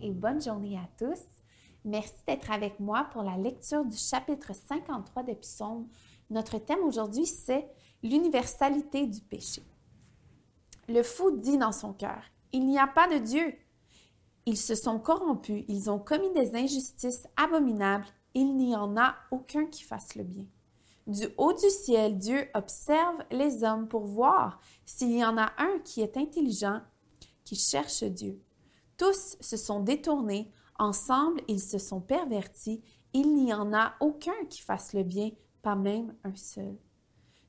et bonne journée à tous. Merci d'être avec moi pour la lecture du chapitre 53 des psaumes. Notre thème aujourd'hui, c'est l'universalité du péché. Le fou dit dans son cœur, Il n'y a pas de Dieu. Ils se sont corrompus, ils ont commis des injustices abominables, il n'y en a aucun qui fasse le bien. Du haut du ciel, Dieu observe les hommes pour voir s'il y en a un qui est intelligent, qui cherche Dieu. Tous se sont détournés, ensemble ils se sont pervertis, il n'y en a aucun qui fasse le bien, pas même un seul.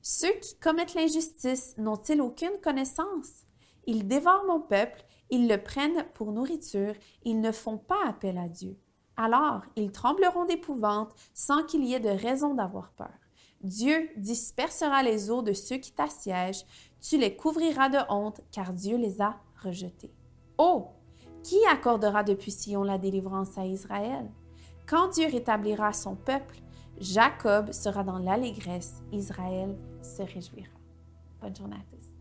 Ceux qui commettent l'injustice n'ont-ils aucune connaissance? Ils dévorent mon peuple, ils le prennent pour nourriture, ils ne font pas appel à Dieu. Alors ils trembleront d'épouvante sans qu'il y ait de raison d'avoir peur. Dieu dispersera les eaux de ceux qui t'assiègent, tu les couvriras de honte, car Dieu les a rejetés. Oh! Qui accordera depuis Sion la délivrance à Israël? Quand Dieu rétablira son peuple, Jacob sera dans l'allégresse, Israël se réjouira. Bonne journée à tous.